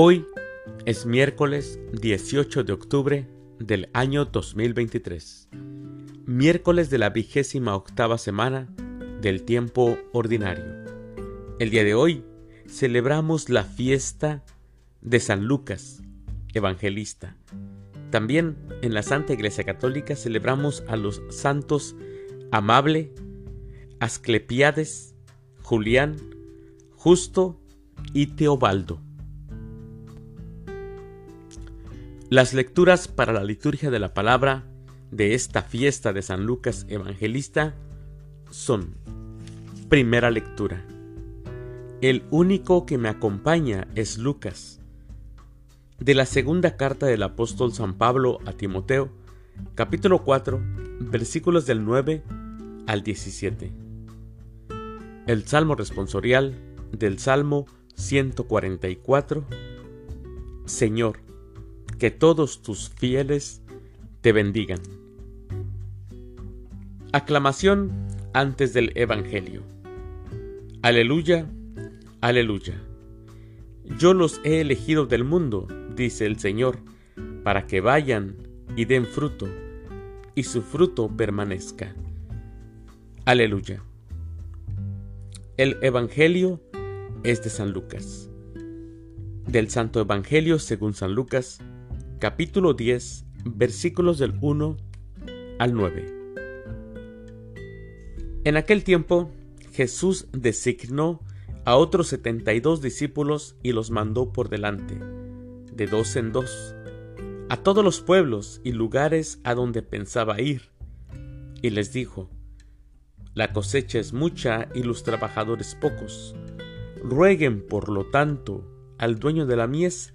Hoy es miércoles 18 de octubre del año 2023, miércoles de la vigésima octava semana del tiempo ordinario. El día de hoy celebramos la fiesta de San Lucas, evangelista. También en la Santa Iglesia Católica celebramos a los santos Amable, Asclepiades, Julián, Justo y Teobaldo. Las lecturas para la liturgia de la palabra de esta fiesta de San Lucas Evangelista son Primera lectura. El único que me acompaña es Lucas. De la segunda carta del apóstol San Pablo a Timoteo, capítulo 4, versículos del 9 al 17. El Salmo responsorial del Salmo 144. Señor, que todos tus fieles te bendigan. Aclamación antes del Evangelio. Aleluya, aleluya. Yo los he elegido del mundo, dice el Señor, para que vayan y den fruto, y su fruto permanezca. Aleluya. El Evangelio es de San Lucas. Del Santo Evangelio según San Lucas, capítulo 10, versículos del 1 al 9. En aquel tiempo, Jesús designó a otros setenta y dos discípulos y los mandó por delante, de dos en dos, a todos los pueblos y lugares a donde pensaba ir, y les dijo, La cosecha es mucha y los trabajadores pocos. Rueguen, por lo tanto, al dueño de la mies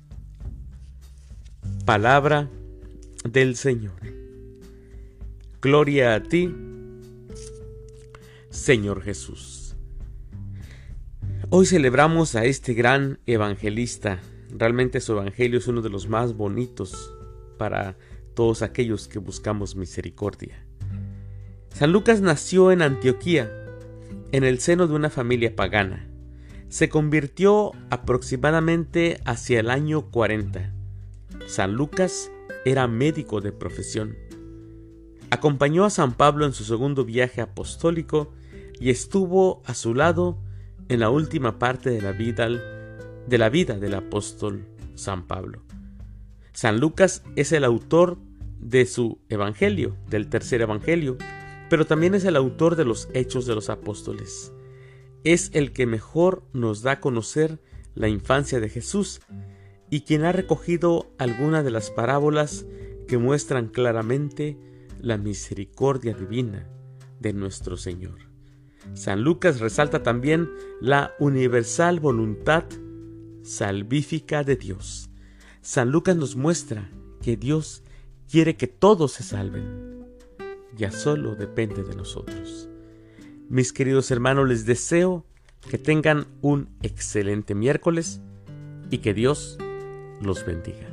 Palabra del Señor. Gloria a ti, Señor Jesús. Hoy celebramos a este gran evangelista. Realmente su evangelio es uno de los más bonitos para todos aquellos que buscamos misericordia. San Lucas nació en Antioquía, en el seno de una familia pagana. Se convirtió aproximadamente hacia el año 40 San Lucas era médico de profesión. Acompañó a San Pablo en su segundo viaje apostólico y estuvo a su lado en la última parte de la vida, de la vida del apóstol San Pablo. San Lucas es el autor de su Evangelio, del tercer Evangelio, pero también es el autor de los Hechos de los Apóstoles. Es el que mejor nos da a conocer la infancia de Jesús y quien ha recogido alguna de las parábolas que muestran claramente la misericordia divina de nuestro Señor. San Lucas resalta también la universal voluntad salvífica de Dios. San Lucas nos muestra que Dios quiere que todos se salven. Ya solo depende de nosotros. Mis queridos hermanos, les deseo que tengan un excelente miércoles y que Dios los bendiga.